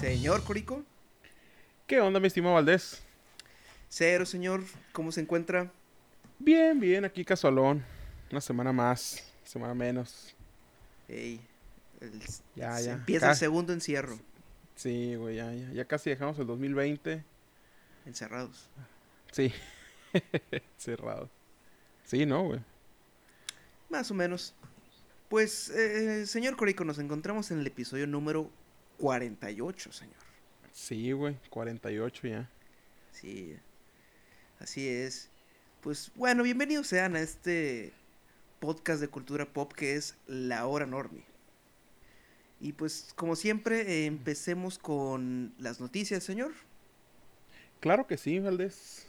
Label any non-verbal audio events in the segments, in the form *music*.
Señor Corico. ¿Qué onda, mi estimado Valdés? Cero, señor. ¿Cómo se encuentra? Bien, bien, aquí casualón. Una semana más, semana menos. Ey, el- Ya, se ya. Empieza el segundo encierro. Sí, güey, ya, ya, ya casi dejamos el 2020. Encerrados. Sí, *laughs* cerrado. Sí, ¿no, güey? Más o menos. Pues, eh, señor Corico, nos encontramos en el episodio número 48, señor. Sí, güey, 48 ya. Sí, así es. Pues bueno, bienvenidos sean a este podcast de cultura pop que es La Hora Normie. Y pues, como siempre, eh, empecemos con las noticias, señor. Claro que sí, Valdés.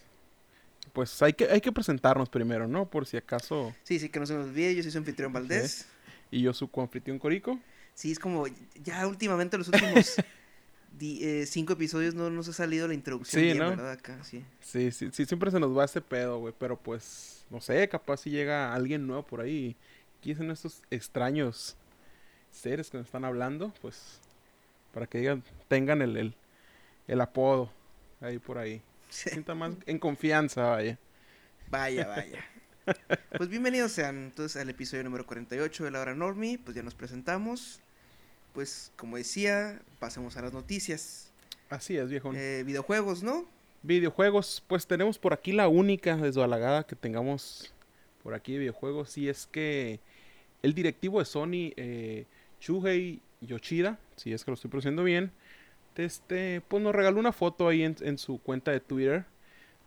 Pues hay que, hay que presentarnos primero, ¿no? Por si acaso. Sí, sí, que no se nos olvide, yo soy su anfitrión Valdés. Y yo su coanfitrión Corico. Sí, es como, ya últimamente los últimos *laughs* di- eh, cinco episodios no nos ha salido la introducción Sí, bien, ¿no? ¿verdad? Acá, sí. Sí, sí, sí, siempre se nos va ese pedo, güey. Pero pues, no sé, capaz si llega alguien nuevo por ahí. ¿Quiénes son estos extraños seres que nos están hablando? Pues, para que digan, tengan el, el, el apodo ahí por ahí. *laughs* Sí. Sienta más en confianza, vaya. Vaya, *laughs* vaya. Pues bienvenidos sean entonces al episodio número 48 de La Hora Normie. Pues ya nos presentamos. Pues como decía, pasemos a las noticias. Así es, viejo. Eh, videojuegos, ¿no? Videojuegos, pues tenemos por aquí la única desbalagada que tengamos por aquí de videojuegos. Y es que el directivo de Sony, eh, Shuhei Yoshida, si es que lo estoy pronunciando bien, este, pues nos regaló una foto ahí en, su cuenta de Twitter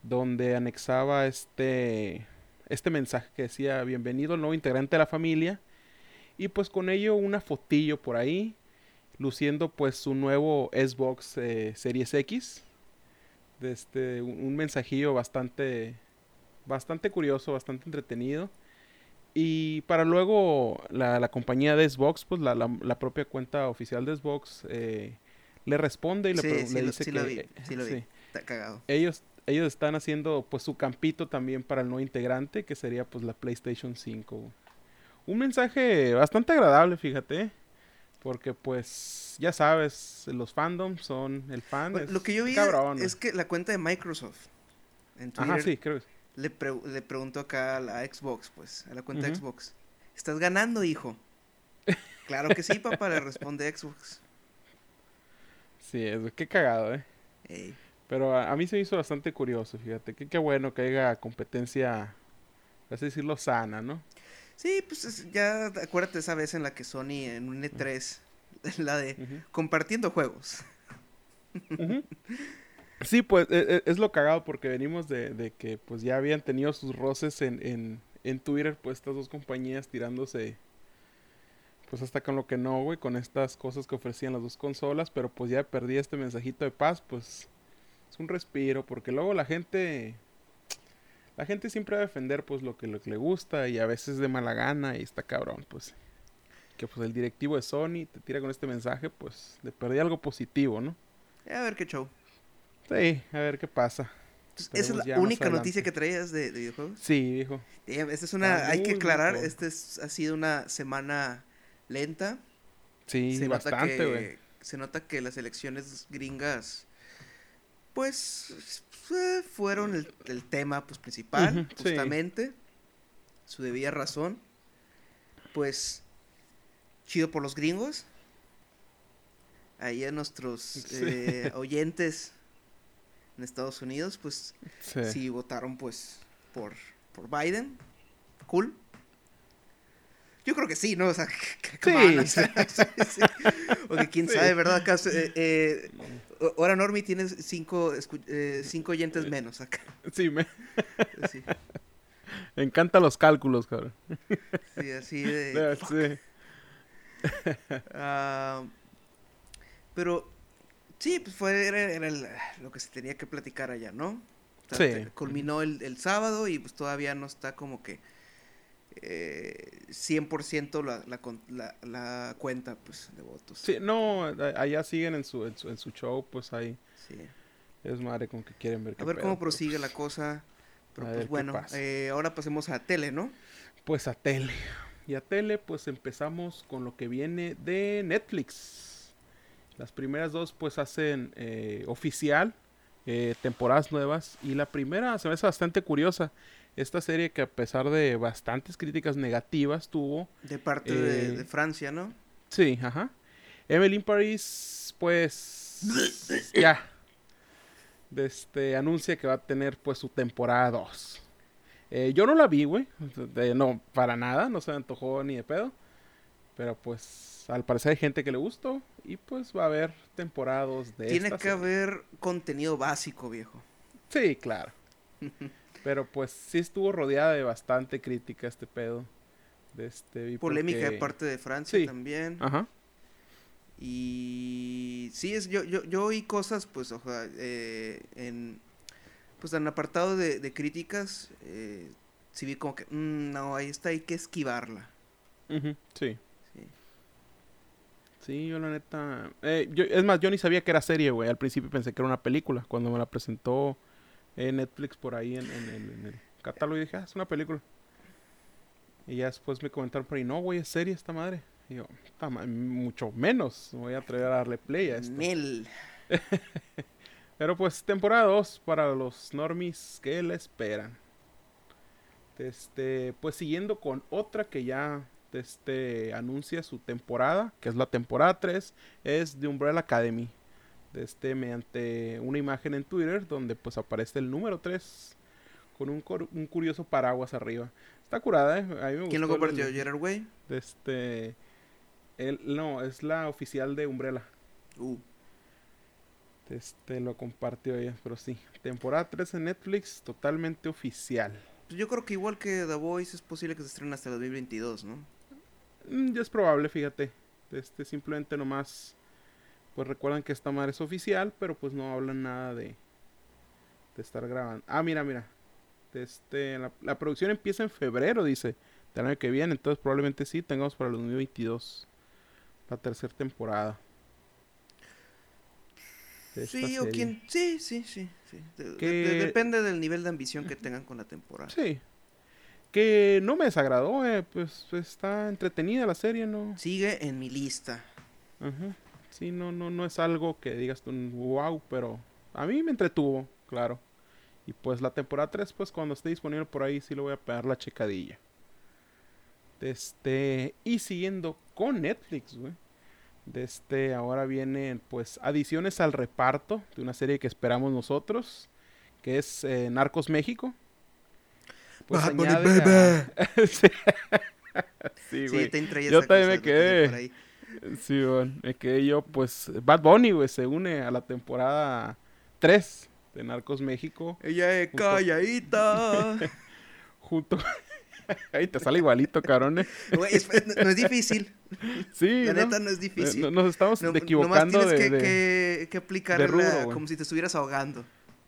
donde anexaba este, este mensaje que decía bienvenido el nuevo integrante de la familia y pues con ello una fotillo por ahí luciendo pues su nuevo Xbox eh, Series X este, un, un mensajillo bastante, bastante curioso, bastante entretenido. Y para luego la, la compañía de Xbox, pues la, la, la propia cuenta oficial de Xbox eh, le responde y le, Sí, pre- sí le lo- dice sí que lo vi, sí lo vi. Está cagado. ellos, ellos están haciendo pues su campito también para el nuevo integrante, que sería pues la PlayStation 5. güey. Un mensaje bastante agradable, fíjate. Porque pues ya sabes, los fandoms son el fan. Bueno, es lo que yo vi cabrón, es que la cuenta de Microsoft en Twitter Ajá, sí, creo que le, pre- le preguntó acá a la Xbox, pues, a la cuenta Ujú. Xbox. ¿Estás ganando, hijo? *laughs* claro que sí, papá, le responde Xbox. Sí, es, qué cagado, ¿eh? Ey. Pero a, a mí se me hizo bastante curioso, fíjate. Que qué bueno que haya competencia, así decirlo, sana, ¿no? Sí, pues es- ya acuérdate esa vez en la que Sony en un E3, *laughs* la de compartiendo juegos. *laughs* Sí, pues e- e- es, lo cagado porque venimos de, de que pues ya habían tenido sus roces en, en, en Twitter, pues estas dos compañías tirándose pues hasta con lo que no, güey, con estas cosas que ofrecían las dos consolas, pero pues ya perdí este mensajito de paz, pues es un respiro, porque luego la gente, la gente siempre va a defender pues lo que, lo que le gusta y a veces de mala gana y está cabrón, pues que pues el directivo de Sony te tira con este mensaje, pues le perdí algo positivo, ¿no? A ver qué show. Sí, a ver qué pasa. ¿Esa es la única noticia que traías de, de videojuegos? Sí. Damn, esta es una, hay que aclarar, esta es- ha sido una semana lenta. Sí, se nota bastante, güey. que se nota que las elecciones gringas pues eh, fueron el, el tema pues principal justamente su debida razón pues chido por los gringos ahí a nuestros Sí. eh, oyentes en Estados Unidos pues Sí. sí votaron pues por por Biden cool yo creo que sí, ¿no? O sea, *laughs* come on, o sea, *laughs* sí, quién sabe, ¿verdad? Acá, eh, eh, ahora Normi tienes cinco, eh, cinco oyentes menos acá. Sí, me, Sí, *laughs* me encantan los cálculos, cabrón. sí, así de... Sí. ah, pero sí, pues fue era, era el- lo que se tenía que platicar allá, ¿no? O sea, Sí. Culminó el, el sábado y pues todavía no está como que eh, 100% la, la, la, la cuenta pues de votos. Sí, no, allá siguen en su, en su, en su show, pues ahí Sí. es madre con que quieren ver. A qué ver pedo, cómo pero, prosigue la pues, cosa. Pero pues bueno, eh, ahora pasemos a tele, ¿no? Pues a tele. Y a tele, pues empezamos con lo que viene de Netflix. Las primeras dos, pues hacen eh, oficial eh, temporadas nuevas. Y la primera se me hace bastante curiosa. Esta serie que a pesar de bastantes críticas negativas tuvo. De parte de, Eh, de Francia, ¿no? Sí, ajá. Emily in Paris, pues. ya. Este, anuncia que va a tener, pues, su temporada 2. Eh, yo no la vi, güey. De- No, para nada. No se me antojó ni de pedo. Pero, pues, al parecer hay gente que le gustó. Y, pues, va a haber temporadas de Tiene esta que serie. haber contenido básico, viejo. Sí, claro. *laughs* Pero, pues, sí estuvo rodeada de bastante crítica este pedo. De este, Polémica de parte de Francia Sí. también. Ajá. Y sí, es, yo, yo, yo oí cosas, pues, ojalá, eh, en, pues, en apartado de, de críticas, eh, sí vi como que, "Mm, no, ahí está, hay que esquivarla. Sí. Sí. Sí, yo la neta... eh, yo, es más, yo ni sabía que era serie, güey. Al principio pensé que era una película. Cuando me la presentó eh, Netflix por ahí en, en el, en el catálogo, dije, ah, es una película. Y ya después me comentaron por ahí, no, güey, es serie esta madre. Y yo, "Ta ma- mucho menos. Me voy a atrever a darle play a esto. Nel. *laughs* Pero pues temporada 2 para los normies que la esperan. Este, pues siguiendo con otra que ya este, anuncia su temporada, que es la temporada 3, es de Umbrella Academy. Este, mediante una imagen en Twitter donde pues aparece el número 3 con un, curioso paraguas arriba. Está curada, ¿eh? A mí me ¿Quién lo gustó el- compartió? ¿Gerard Way? de Este, el, no, es la oficial de Umbrella. Uh, Este lo compartió ella, pero sí. Temporada 3 en Netflix, totalmente oficial. pues yo creo que igual que The Voice es posible que se estrene hasta el 2022, ¿no? Mm, ya es probable, fíjate. Este simplemente nomás. Pues recuerdan que esta madre es oficial, pero pues no hablan nada de. De estar grabando. Ah, mira, mira. Este, la, la producción empieza en febrero, dice. Del año que viene, entonces probablemente sí tengamos para el 2022 la tercera temporada. Sí, o quién. Sí, sí, sí. sí. De- depende del nivel de ambición que tengan con la temporada. Sí. Que no me desagradó, eh, pues está entretenida la serie, ¿no? Sigue en mi lista. Ajá. Sí, no, no, no es algo que digas tú, wow, pero a mí me entretuvo, claro. Y pues la temporada 3, pues cuando esté disponible por ahí, sí le voy a pegar la checadilla. Este, y siguiendo con Netflix, güey. De este, ahora vienen pues adiciones al reparto de una serie que esperamos nosotros, que es eh, Narcos México. Pues Bad Bunny, añade a- sí, *laughs* Sí, Sí, güey. te Yo también me quedé. Sí, bueno, me quedé yo, pues, Bad Bunny, güey, se une a la temporada 3 de Narcos México, Ella es Junto- calladita. *laughs* junto... *laughs* Ahí te sale igualito, cabrón, ¿eh? Güey, es- no, no es difícil. Sí, La ¿no? neta no es difícil. Eh, no- Nos estamos equivocando nomás de, tienes que, de- que, que de güey. como si te estuvieras ahogando.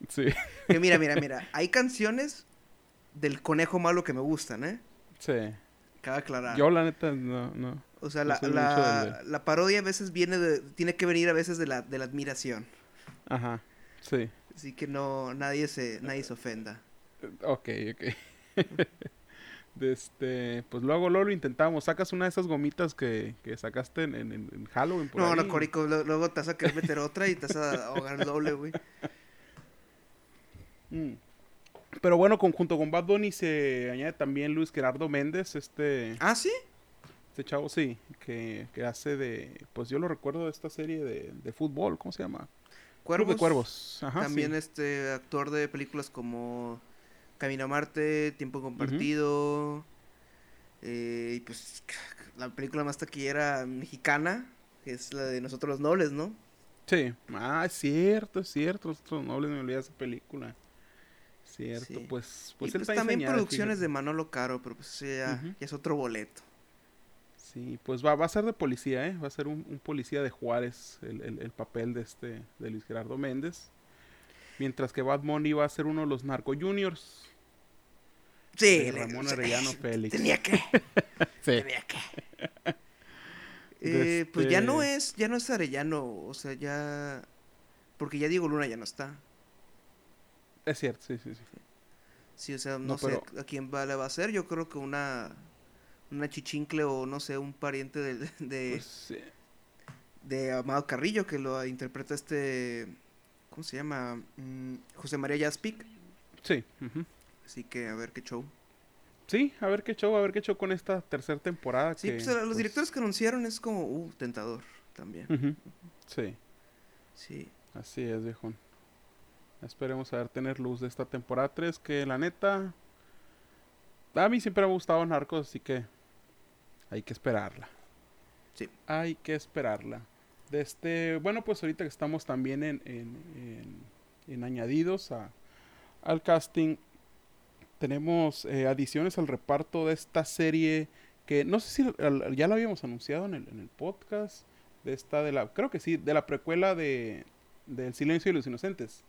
Sí, Que mira, mira, mira. Hay canciones del conejo malo que me gustan, ¿eh? sí. Cabe aclarar. Yo, la neta, no, no. o sea, no la, la, del- la parodia a veces viene de... Tiene que venir a veces de la, de la admiración. Ajá, sí. Así que no... Nadie se, nadie se ofenda. Ok, ok. *laughs* Este, pues luego, luego lo intentamos. Sacas una de esas gomitas que, que sacaste en, en- en Halloween. Por No, ahí. no, Corico. Luego te vas a querer meter otra y te vas a ahogar el doble, güey. Mm. Pero bueno, con- junto con Bad Bunny se añade también Luis Gerardo Méndez, este, ¿Ah, sí? este chavo, sí, que, que hace de, pues yo lo recuerdo de esta serie de, de fútbol, ¿cómo se llama? Club de Cuervos. Ajá, También sí. este actor de películas como Camino a Marte, Tiempo Compartido. eh, y pues la película más taquillera mexicana, que es la de Nosotros los Nobles, ¿no? Sí. Ah, es cierto, es cierto. Nosotros no me olvidé de esa película. Cierto, Sí. pues, y pues, él pues también producciones fíjate. de Manolo Caro, pero pues ya, es otro boleto. Sí, pues va, va a ser de policía, ¿eh? Va a ser un, un policía de Juárez el, el- el papel de este, de Luis Gerardo Méndez. Mientras que Bad Bunny va a ser uno de los narco juniors. Sí, de Ramón Arellano *laughs* Félix. Tenía que. *laughs* Sí. Tenía que. *laughs* Eh, Pues ya no Este- es, ya no es Arellano, o sea, ya. Porque ya Diego Luna ya no está. Es cierto, sí, sí, sí. Sí, o sea, no, No, sé pero- a quién va, le va a hacer. Yo creo que una. Una chichincle o no sé, un pariente de, *laughs* de, Pues, sí. de Amado Carrillo que lo interpreta este. ¿Cómo se llama? Mm, José María Jaspic. Sí, ujú. Así que a ver qué show. Sí, a ver qué show, a ver qué show con esta tercera temporada. Sí, que, pues, los pues, directores que anunciaron es como, uh, tentador también. ujú. Sí, Sí. así es, viejón. Esperemos a ver tener luz de esta temporada 3, que la neta... A mí siempre me ha gustado Narcos, así que hay que esperarla. Sí. Hay que esperarla. De este, bueno, pues ahorita que estamos también en, en, en- en añadidos a, al casting, tenemos eh, adiciones al reparto de esta serie que no sé si ya la habíamos anunciado en el, en el podcast, de esta de la, creo que sí, de la precuela de del Silencio de los Inocentes.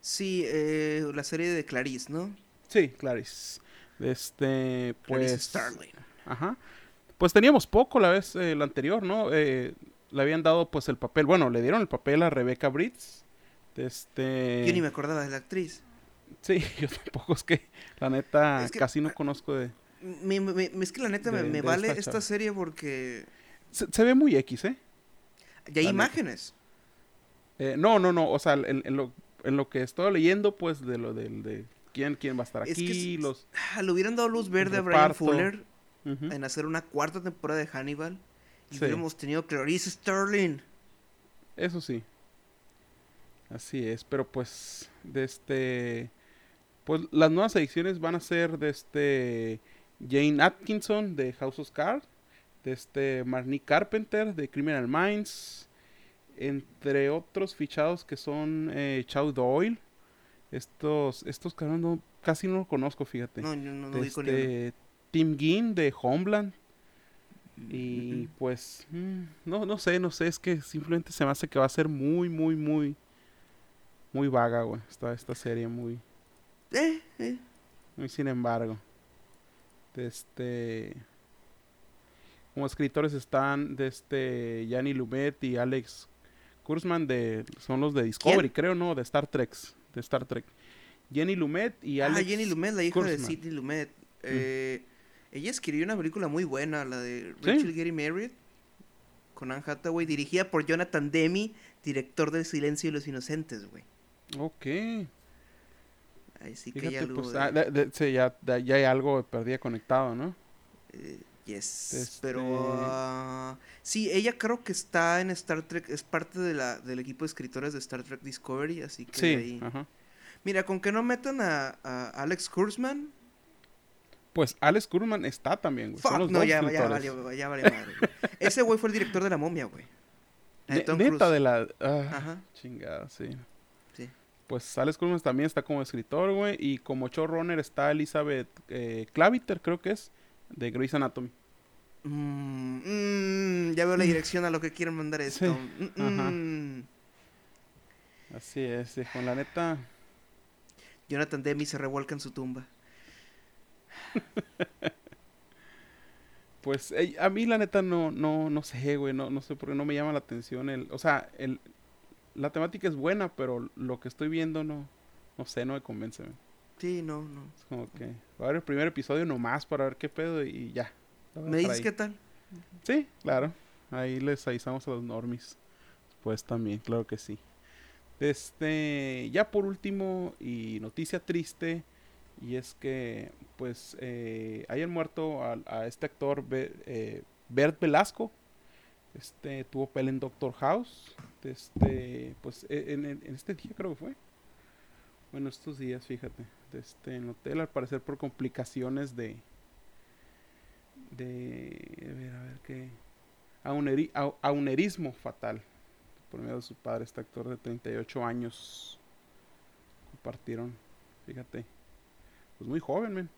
Sí, eh, la serie de Clarice, ¿no? Sí, Clarice. Este, Clarice pues, Starling. Ajá. Pues teníamos poco la vez, eh, la anterior, ¿no? Eh, le habían dado pues el papel, bueno, le dieron el papel a Rebecca Britz. De Este... Yo ni me acordaba de la actriz. Sí, *laughs* yo tampoco, es que la neta Es que- casi no conozco de... Me- es que la neta me, De- me de vale esta serie porque Se, se ve muy X, ¿eh? ya hay La imágenes. Eh, no, no, no, o sea, en lo, en lo que estoy leyendo, pues, de lo del de quién, quién va a estar Es que aquí, los... Ah, le hubieran dado luz verde a Brian. Fuller en hacer una cuarta temporada de Hannibal. Y Sí. hubiéramos tenido Clarice Starling. Eso sí. Así es, pero pues de este pues las nuevas ediciones van a ser de este Jane Atkinson de House of Cards, de este Marnie Carpenter de Criminal Minds, entre otros fichados que son eh, Chow Doyle. Estos estos no- casi no los conozco, fíjate. No, yo no, no este, Tim Ginn de Homeland. Mm, Y mm, pues, mm, no, no sé, no sé, es que simplemente se me hace que va a ser muy, muy, muy, muy vaga, güey, esta, esta serie, muy. Eh, eh. muy sin embargo. Este, como escritores están de este Yanni Lumet y Alex Kurzman de, son los de Discovery, creo, ¿no? De Star Trek, de Star Trek. Jenny Lumet y Alex Ah, Jenny Lumet, la hija de. Sidney Lumet. Eh, Ella escribió una película muy buena, la de ¿Sí? Rachel Getting Married, con Anne Hathaway, dirigida por Jonathan Demi, director del Silencio de los Inocentes, güey. Ok. Ahí sí que hay algo pues, de- ah, de- de- sí, ya, ya hay algo perdida conectado, ¿no? eh, yes, Este- pero... ah, sí, ella creo que está en Star Trek, es parte de la, del equipo de escritores de Star Trek Discovery, así que Sí, ahí- ajá. Mira, con que no metan a, a Alex Kurzman, Pues Alex Kurman está también, güey. Son fuck, los no, dos ya, ya valió, ya valió madre, güey. *laughs* Ese güey fue el director de La Momia, güey. La de neta de la... ah, Ajá, Chingada, sí. sí. Pues Alex Kurman también está como escritor, güey. Y como showrunner está Elizabeth eh, Claviter, creo que es, de Grey's Anatomy. Mm, mm, ya veo la dirección a lo que quieren mandar esto. Sí, Mm, ajá. mm. Así es, sí, con la neta... Jonathan Demi se revuelca en su tumba. *laughs* Pues a mí la neta no, no, no sé, güey, no, no sé por qué no me llama la atención el, o sea, el, la temática es buena, pero lo que estoy viendo no, no sé, no me convence, güey. Sí, no, no. Es como que va a ver el primer episodio nomás para ver qué pedo y ya. ¿Me dices ahí. qué tal? Sí, claro. Ahí les avisamos a los normis. Pues también, claro que sí. Este, ya por último, y noticia triste, y es que, pues, eh, hayan muerto a, a este actor Be- eh, Bert Velasco. Este, tuvo pel en Doctor House. Este, pues, e- en, en- en este día creo que fue. Bueno, estos días, fíjate. De Este, en el hotel, al parecer por complicaciones de, de a ver, a ver qué auneri- au- aunerismo fatal por medio de su padre este actor de 38 años compartieron fíjate pues muy joven men.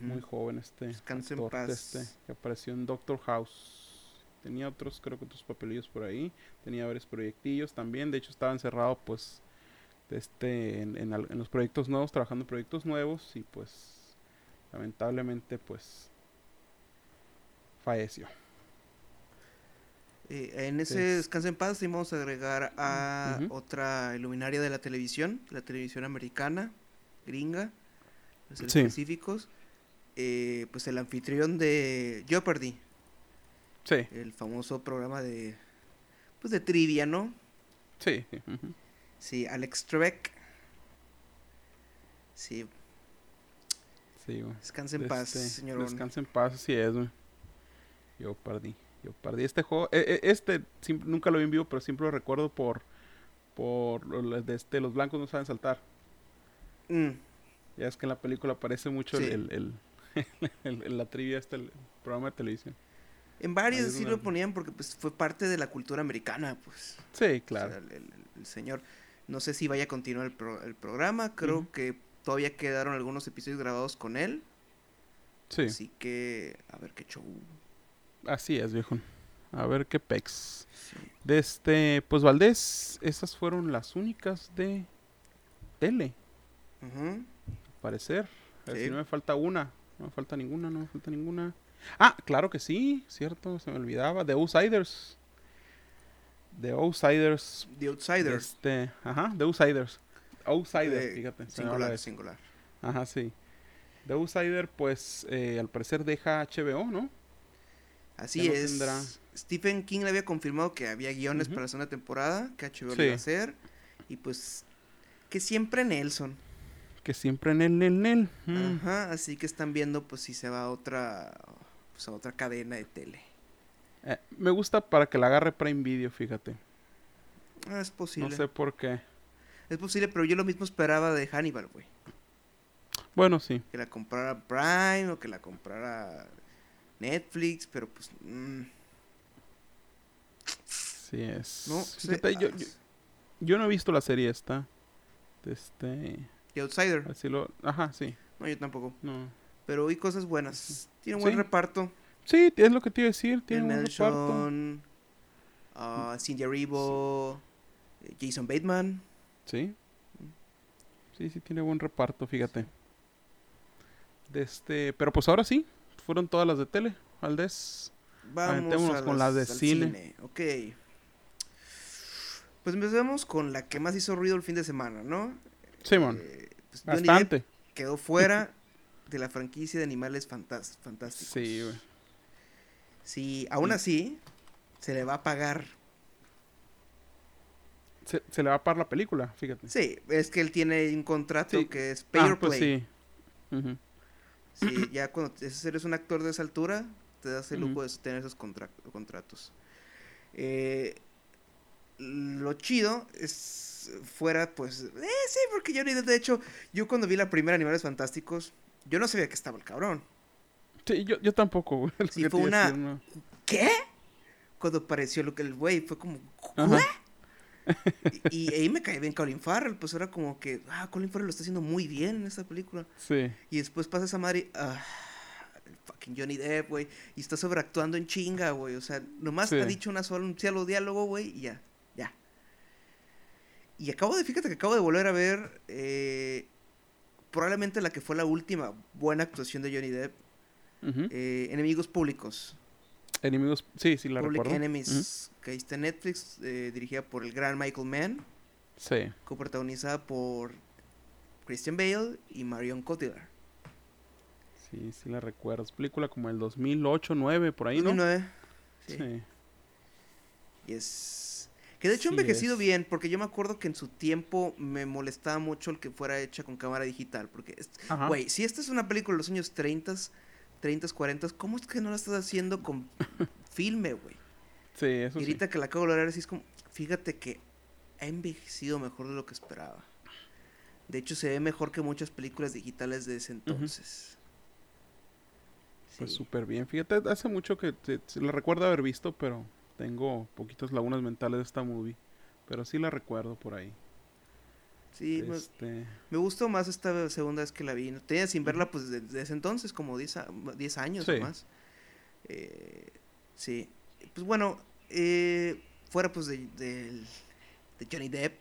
Muy joven este Descanse actor paz. este, que apareció en Doctor House. Tenía otros creo que otros papelillos por ahí tenía varios proyectillos también de hecho estaba encerrado pues este, en, en, en, los proyectos nuevos, trabajando en proyectos nuevos y pues lamentablemente pues falleció. Eh, en ese descanso en paz vamos a agregar a otra luminaria de la televisión, la televisión americana, gringa, los específicos. Eh, pues el anfitrión de Jeopardy. Sí. El famoso programa de pues de trivia, ¿no? Sí. Sí, Alex Trebek. Sí. Sí, Descansa en paz, este, señor. Descansa en paz, así es, güey. Yo perdí. Yo perdí este juego. E, e, este nunca lo vi en vivo, pero siempre lo recuerdo por. Por de este, los blancos no saben saltar. Mm. Ya es que en la película aparece mucho el, *laughs* el, la trivia, este, el programa de televisión. En varios sí lo ponían porque pues fue parte de la cultura americana, pues. Sí, claro. el, señor, no sé si vaya a continuar el, programa, creo que todavía quedaron algunos episodios grabados con él. Sí. Así que, a ver qué show. Así es, viejo. A ver qué pex. De este, pues Valdés, esas fueron las únicas de tele. Al parecer. Si no me falta una. No me falta ninguna, no me falta ninguna. Ah, claro que sí, cierto, se me olvidaba. The Outsiders. The Outsiders. The Outsiders. Este, ajá, The Outsiders. Outsider, fíjate. Singular, singular. Ajá, sí. The Outsider, pues, eh, al parecer deja HBO, ¿no? Así es. Stephen King le había confirmado que había guiones para la segunda temporada, que HBO iba a hacer. Y pues, que siempre Nelson. Que siempre en él, en él. Ajá, así que están viendo pues si se va a otra, pues, a otra cadena de tele. Eh, me gusta para que la agarre Prime Video, fíjate. Es posible. No sé por qué. Es posible, pero yo lo mismo esperaba de Hannibal, güey. Bueno, sí. Que la comprara Prime o que la comprara Netflix, pero pues... Mm. Sí es. No, yo, yo, no he visto la serie esta. Este... The Outsider. Así lo... Ajá, sí. No, yo tampoco. No. Pero hay cosas buenas. Tiene un buen reparto. Sí, es lo que te iba a decir. Tiene reparto. Uh, Cindy Arrivo, Jason Bateman. Sí. Sí, sí, tiene buen reparto, fíjate. De este, pero pues ahora sí, fueron todas las de tele, Valdés. Vamos con las de cine. Ok. Pues empecemos con la que más hizo ruido el fin de semana, ¿no? Sí, eh, pues Bastante. Quedó fuera de la franquicia de Animales Fantásticos. Sí, güey. Sí, aún así, se le va a pagar se, le va a pagar la película, fíjate. Sí, es que él tiene un contrato que es pay ah, pues play. sí. sí, ya cuando eres un actor de esa altura, te das el lujo de tener esos contratos. Eh, lo chido es fuera, pues, eh, sí, porque yo ni de hecho, yo cuando vi la primera Animales Fantásticos, yo no sabía que estaba el cabrón. Sí, yo, yo tampoco, güey. *laughs* Sí, fue una... ¿Qué? Cuando apareció lo que el güey fue como... ¿Qué? y, ahí me cae bien Colin Farrell, pues era como que, ah, Colin Farrell lo está haciendo muy bien en esta película. Sí. Y después pasa esa madre, ah, fucking Johnny Depp, güey, y está sobreactuando en chinga, güey, o sea, nomás ha dicho una sola, un solo diálogo, güey, y ya, ya. Y acabo de, fíjate que acabo de volver a ver, eh, probablemente la que fue la última buena actuación de Johnny Depp, eh, Enemigos Públicos. Enemigos, sí, sí, la Public recuerdo. Enemies, que está en Netflix, eh, dirigida por el gran Michael Mann. Sí. Coprotagonizada por Christian Bale y Marion Cotillard. Sí, sí la recuerdo. Es película como el 2008, 2009, por ahí, 2009. ¿no? Sí. sí. Y es... Que de hecho ha envejecido bien, porque yo me acuerdo que en su tiempo me molestaba mucho el que fuera hecha con cámara digital, porque, güey, si esta es una película de los años 30, 30, 40, ¿cómo es que no la estás haciendo con *laughs* filme, güey? Sí, eso y ahorita que la acabo de hablar, así es como, fíjate que ha envejecido mejor de lo que esperaba. De hecho, se ve mejor que muchas películas digitales de ese entonces. Pues súper bien. Fíjate, hace mucho que la recuerdo haber visto, pero tengo poquitas lagunas mentales de esta movie. Pero sí la recuerdo por ahí. Sí, este... me gustó más esta segunda vez que la vi. Tenía sin verla pues desde, entonces, como 10 años o más. Eh, sí. Pues bueno, eh, fuera pues de, de, Johnny Depp.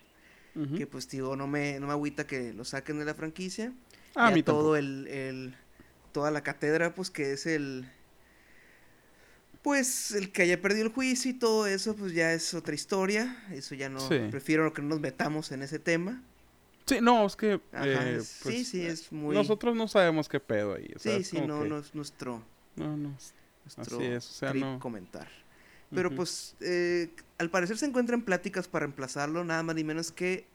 Que pues, digo, no me, no me agüita que lo saquen de la franquicia. Ah, a mí todo el, el- toda la cátedra, pues que es el, pues el que haya perdido el juicio y todo eso, pues ya es otra historia. Eso ya no, Sí. prefiero que no nos metamos en ese tema. Sí, no, es que. Ajá, eh, es- pues, sí, sí, es muy, Nosotros no sabemos qué pedo ahí. o sea, sí, sí, no, que- no es nuestro, no, no, nuestro Así es, o sea, no- comentar. Pero pues, eh, al parecer se encuentran pláticas para reemplazarlo, nada más ni menos que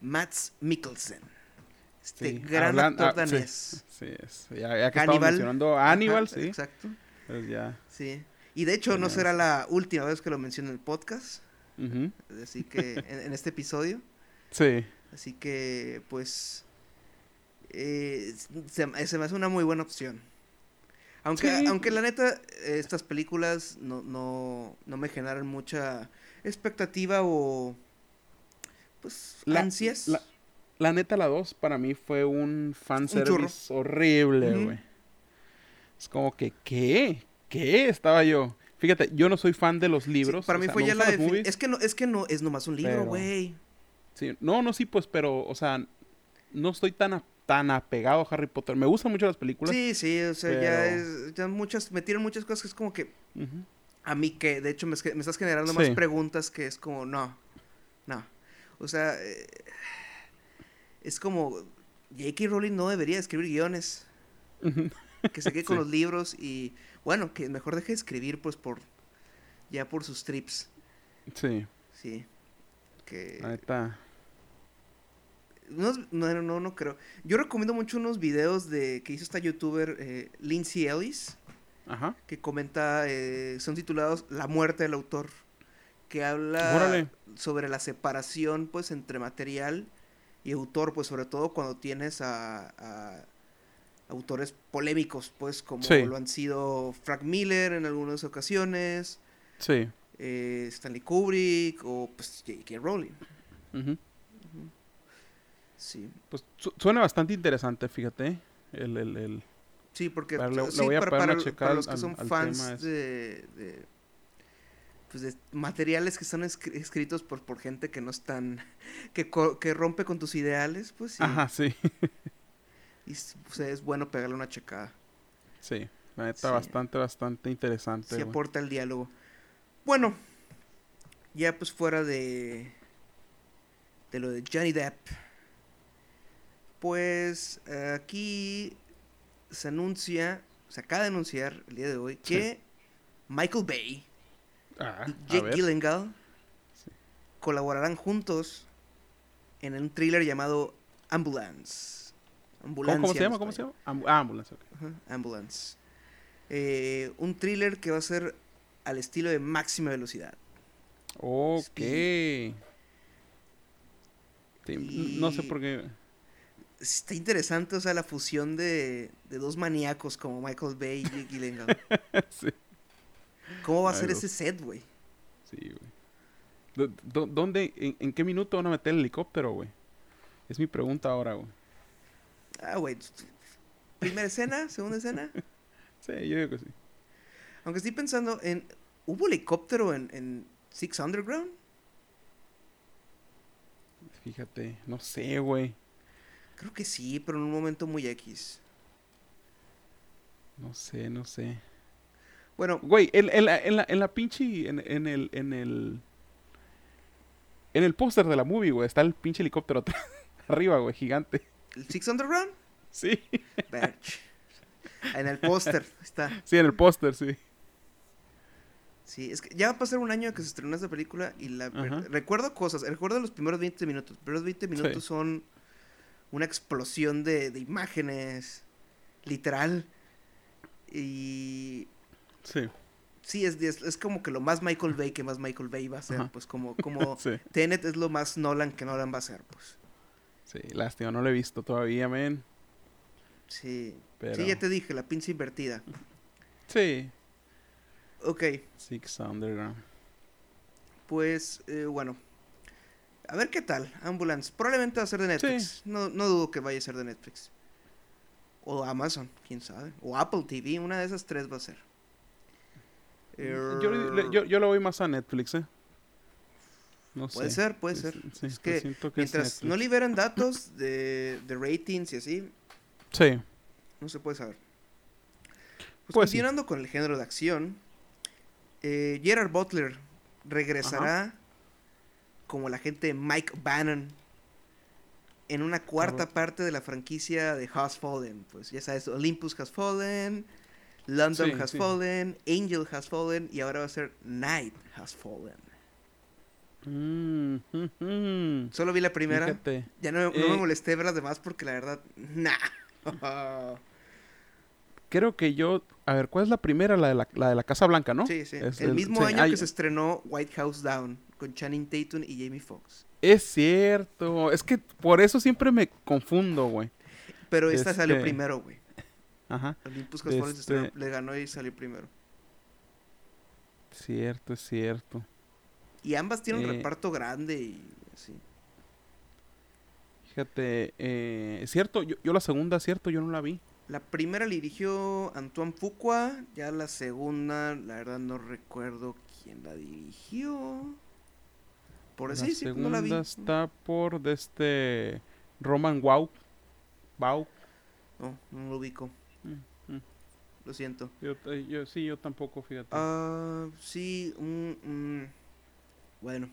Mats Mikkelsen. Este Sí, gran hablan- actor ah, sí, danés. Sí, es. Ya, ya que mencionando a Aníbal, Ajá, sí. Exacto. Pues ya. Sí. Y de hecho no será la última vez que lo menciono en el podcast. Ujú. Así que en, en este episodio. Sí. Así que pues eh, se, me- se me hace una muy buena opción. Aunque, Sí. aunque la neta, estas películas no, no, no me generan mucha expectativa o pues La- ansias. la- La neta, la 2 para mí fue un fanservice horrible, Ujú. güey. Es como que, ¿qué? ¿Qué? Estaba yo. Fíjate, yo no soy fan de los Sí, libros. para o mí sea, fue ya la Es que no, es que no, es nomás un libro, pero- güey. Sí. No, no, sí, pues, pero, o sea, no estoy tan, a- tan apegado a Harry Potter. Me gustan mucho las películas. Sí, sí, o sea, ya es, ya muchas, me tiran muchas cosas que es como que a mí que, de hecho, me, estás generando más preguntas que es como, no, no. O sea, eh, es como, J.K. Rowling no debería escribir guiones, *laughs* que se quede con los libros y, bueno, que mejor deje de escribir, pues, por, ya por sus trips, Sí, sí. Que, la neta. no, no, no, no creo. Yo recomiendo mucho unos videos de que hizo esta youtuber eh, Lindsay Ellis. Ajá. que comenta, eh, son titulados La muerte del autor, que habla Órale. sobre la separación pues entre material y autor, pues sobre todo cuando tienes a, a autores polémicos, pues como Sí. lo han sido Frank Miller en algunas ocasiones, Sí. Eh, Stanley Kubrick o pues J.K. Rowling. Sí, Pues su- suena bastante interesante, fíjate. El, el, el... sí, porque Pero le- le sí, voy a para, para- para los que al- son al fans ese. de, de, pues de materiales que están escri- escritos por, por gente que no están, *laughs* que, que rompe con tus ideales, pues sí, Ajá, sí. *laughs* y s- o sea, es bueno pegarle una checada, Sí. La neta, Sí. bastante, bastante interesante. güey. aporta el diálogo. Bueno, ya pues fuera de, de lo de Johnny Depp, pues aquí se anuncia, se acaba de anunciar el día de hoy Sí. que Michael Bay Ah, y Jake. Gyllenhaal Sí. colaborarán juntos en un thriller llamado Ambulance. ¿Cómo, Ambulancia cómo se llama? ¿Cómo se llama? Am- ah, ambulancia. ok. Ajá, Ambulance. Eh, un thriller que va a ser al estilo de máxima velocidad. Ok. Speed. No sé por qué. Está interesante, o sea, la fusión de, de dos maníacos como Michael Bay y Jake Gyllenhaal. *laughs* sí, ¿Cómo va a ser ese set, güey? sí, güey. ¿Dó- dó- ¿Dónde, en, en qué minuto van a meter el helicóptero, güey? Es mi pregunta ahora, güey. Ah, güey. Primera escena, segunda escena. *laughs* Sí, yo digo que sí. Aunque estoy pensando en. ¿Hubo helicóptero en, en Six Underground? Fíjate, no sé, güey. Creo que sí, pero en un momento muy X. No sé, no sé. Bueno, Güey, en, en la, en, la, en la pinche. En, en el. En el. En el póster de la movie, güey, está el pinche helicóptero *laughs* arriba, güey, gigante. ¿el Six Underground? Sí. Verge. En el póster, está. Sí, en el póster, sí. Sí, es que ya va a pasar un año que se estrenó esta película y la Ajá. recuerdo cosas, recuerdo los primeros 20 minutos. Los primeros 20 minutos Sí. son una explosión de, de imágenes, literal. Y Sí. sí, es, es, es como que lo más Michael Bay que más Michael Bay va a ser, Ajá. pues como, *laughs* como Sí. Tenet es lo más Nolan que Nolan va a hacer, pues. Sí, lástima, no lo he visto todavía, men. Sí. Pero... Sí, ya te dije, la pinche invertida. Sí. Ok, Six Underground. pues eh, bueno. A ver qué tal, Ambulance. Probablemente va a ser de Netflix. No, no dudo que vaya a ser de Netflix. O Amazon, quién sabe. O Apple TV, una de esas tres va a ser. Yo, yo, yo lo voy más a Netflix, ¿eh? No Puede sé. ser, puede Es- ser. sí, es pues que es mientras no liberan datos de, de ratings y así, Sí. no se puede saber. Pues, Pues sí. con el género de acción, eh, Gerard Butler regresará como la gente de Mike Bannon en una cuarta parte de la franquicia de Has Fallen. Pues ya sabes, Olympus Has Fallen, London Sí, Has sí. Fallen, Angel Has Fallen y ahora va a ser Night Has Fallen. Mm, mm, mm. Solo vi la primera. Fíjate. Ya no, no me Eh, molesté ver las demás porque la verdad, nah. *laughs* *laughs* Creo que yo. A ver, ¿cuál es la primera? La de la, la de la Casa Blanca, ¿no? Sí, sí. Es el el- mismo sí, año que se estrenó White House Down con Channing Tatum y Jamie Foxx. Es cierto. Es que por eso siempre me confundo, güey. Pero esta salió Este- primero, güey. Ajá. Olympus se Este- le ganó y salió primero. Cierto, es cierto. Y ambas tienen un Eh. reparto grande y así. Fíjate, eh, es cierto, yo, yo la segunda, cierto, yo no la vi. La primera la dirigió Antoine Fuqua, ya la segunda, la verdad no recuerdo quién la dirigió. Por la así sí, segunda no la vi. está por de este Roman Wow. Wow. No, no lo ubico. Mm, mm. Lo siento. Yo, eh, yo- sí, yo tampoco, fíjate. Ah, sí, un, un- bueno.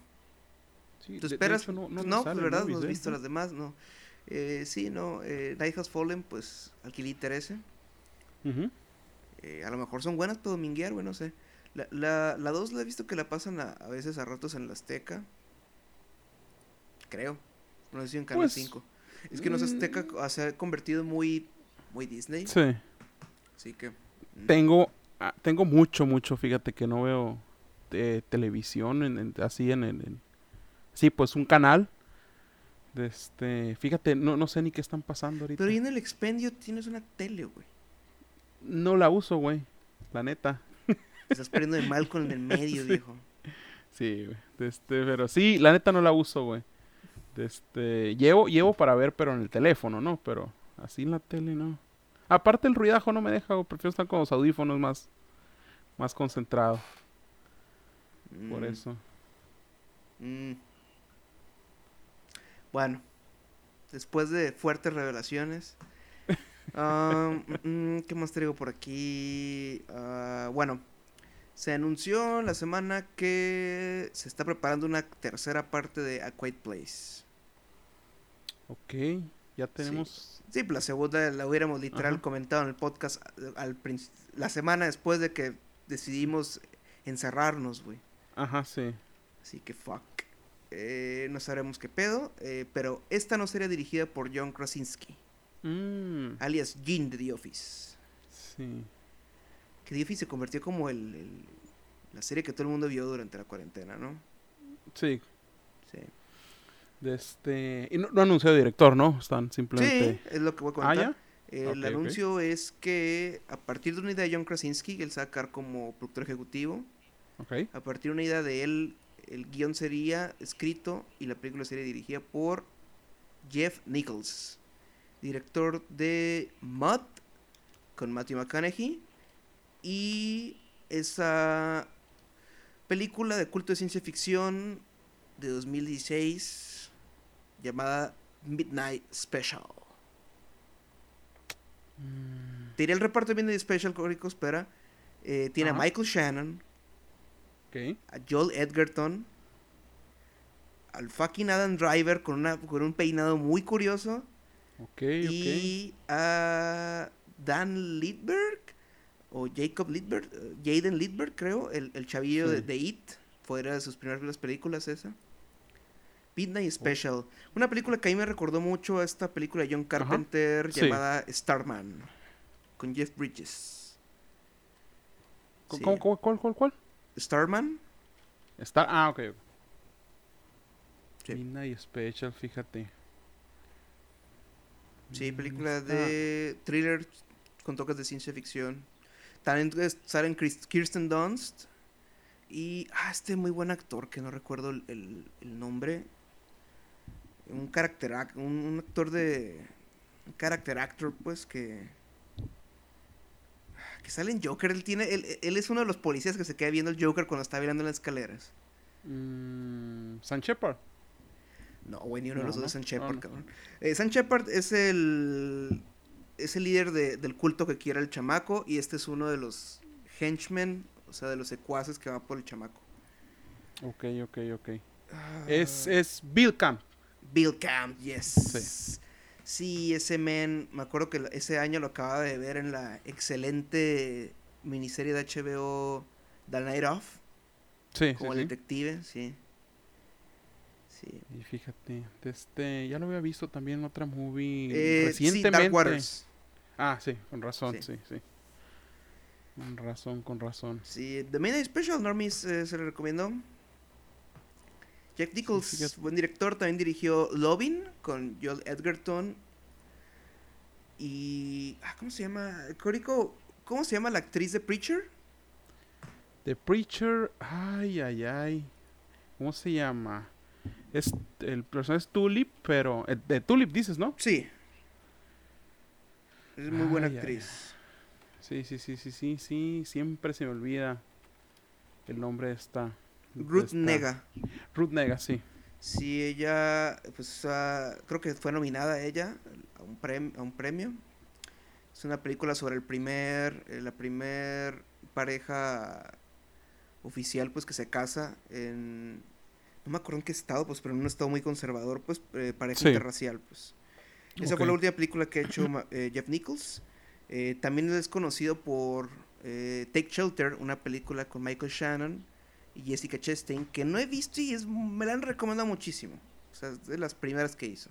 Sí, ¿Tú de esperas? hecho, no, No, pues, sale la verdad, no has ¿eh? visto las demás, no. Eh, sí, no. Eh, Night Has Fallen, pues, al que le interese. Ujú. Eh, a lo mejor son buenas para dominguear, güey, no sé. La, la, la 2 la he visto que la pasan a, a veces a ratos en la Azteca. Creo. No sé si en Canal Pues, 5. Es que no sé, Azteca mm. co- se ha convertido muy, muy Disney. Sí. Así que. mm, Tengo, ah, tengo mucho, mucho, fíjate que no veo eh, televisión en, en- así en, en, en- Sí, pues un canal. Este, fíjate, no, no sé ni qué están pasando ahorita. Pero ahí en el expendio tienes una tele, güey. No la uso, güey. La neta. Estás perdiendo de mal con el medio, *laughs* Sí. viejo. Sí, güey. Este, pero sí, la neta no la uso, güey. Este, llevo, llevo para ver, pero en el teléfono, ¿no? Pero así en la tele, no. Aparte el ruidajo no me deja, güey. Prefiero estar con los audífonos más, más concentrado. Por Mm, eso. mm. Bueno, después de fuertes revelaciones. *laughs* mm, ¿Qué más traigo por aquí? Ah, bueno, se anunció la semana que se está preparando una tercera parte de A Quiet Place. Ok, ya tenemos. Sí, pues la segunda la hubiéramos literal Ajá. comentado en el podcast al, al la semana después de que decidimos encerrarnos, güey. Ajá, sí. Así que fuck. Eh, no sabremos qué pedo, eh, pero esta no sería dirigida por John Krasinski, Mm, alias Gene de The Office. sí. Que The Office se convirtió como el, el- la serie que todo el mundo vio durante la cuarentena, ¿no? Sí. Sí. De este. Y no, no anunció director, ¿no? Están Sí, simplemente. es lo que voy a Ah, contar. ya. El anuncio es que a partir de una idea de John Krasinski, él se va a sacar como productor ejecutivo, Ok. a partir de una idea de él, el guion sería escrito y la película sería dirigida por Jeff Nichols, director de Mud con Matthew McConaughey y esa película de culto de ciencia ficción de 2016 llamada Midnight Special. Te diré el reparto de Special, Córico, espera. Eh, tiene a Michael Shannon, Ok. a Joel Edgerton, al fucking Adam Driver con, una, con un peinado muy curioso Ok, ok. y a Dan Lidberg o Jacob Lidberg, eh, Jaden Lidberg creo, el, el chavillo de, Sí. de It, fuera de sus primeras películas esa. Midnight Special, una película que a mí me recordó mucho a esta película de John Carpenter Sí. llamada Starman con Jeff Bridges. ¿Cómo- Sí. cómo- cómo- ¿Cuál, cuál, cuál? Starman, Está. Ah, ok. Sí. Midnight Special, fíjate. Sí, película de thriller con toques de ciencia ficción. También salen Kirsten Dunst y ah, este muy buen actor que no recuerdo el, el- el nombre. Un character ac- un, un actor de un character actor pues que que sale en Joker, él tiene él, él es uno de los policías que se queda viendo el Joker cuando está mirando en las escaleras. Mm, San Shepard. No, güey, ni uno de los dos es San Shepard, no. cabrón. Eh, San Shepard es el. Es el líder de- del culto que quiere el chamaco. Y este es uno de los henchmen, o sea, de los secuaces que va por el chamaco. Ok, ok, ok. Es, es Bill Camp. Bill Camp, yes. Sí. Ese men, me acuerdo que ese año lo acababa de ver en la excelente miniserie de HBO The Night Off, Sí, como sí, el sí. detective, sí. Sí. Y fíjate, este, ya lo había visto también en otra movie Eh, sí, recientemente. Dark Waters. Ah, sí, con razón, Sí. sí, sí. Con razón, con razón. Sí, The Midnight Special, Normies, eh, se lo recomiendo. Jack Nichols, buen director, también dirigió Lovin con Joel Edgerton. Y. ah, ¿Cómo se llama? Córico, ¿cómo se llama la actriz de Preacher? The Preacher, ay, ay, ay. ¿Cómo se llama? Es, el personaje es Tulip, pero... eh, de Tulip dices, ¿no? Sí. Es muy buena Ay, ay, actriz. Sí, sí, sí, sí, sí, sí. Siempre se me olvida el nombre de esta... Ruth Nega. Ruth Nega, sí. Sí, ella, pues ah, creo que fue nominada ella a un, prem- a un premio. Es una película sobre el primer, eh, la primer pareja oficial, pues que se casa en, no me acuerdo en qué estado, pues, pero en un estado muy conservador, pues, eh, pareja Sí. interracial, pues. Esa fue la última película que ha hecho eh, Jeff Nichols. Eh, también es conocido por Take Shelter, una película con Michael Shannon y Jessica Chastain, que no he visto y es, me la han recomendado muchísimo. O sea, es de las primeras que hizo.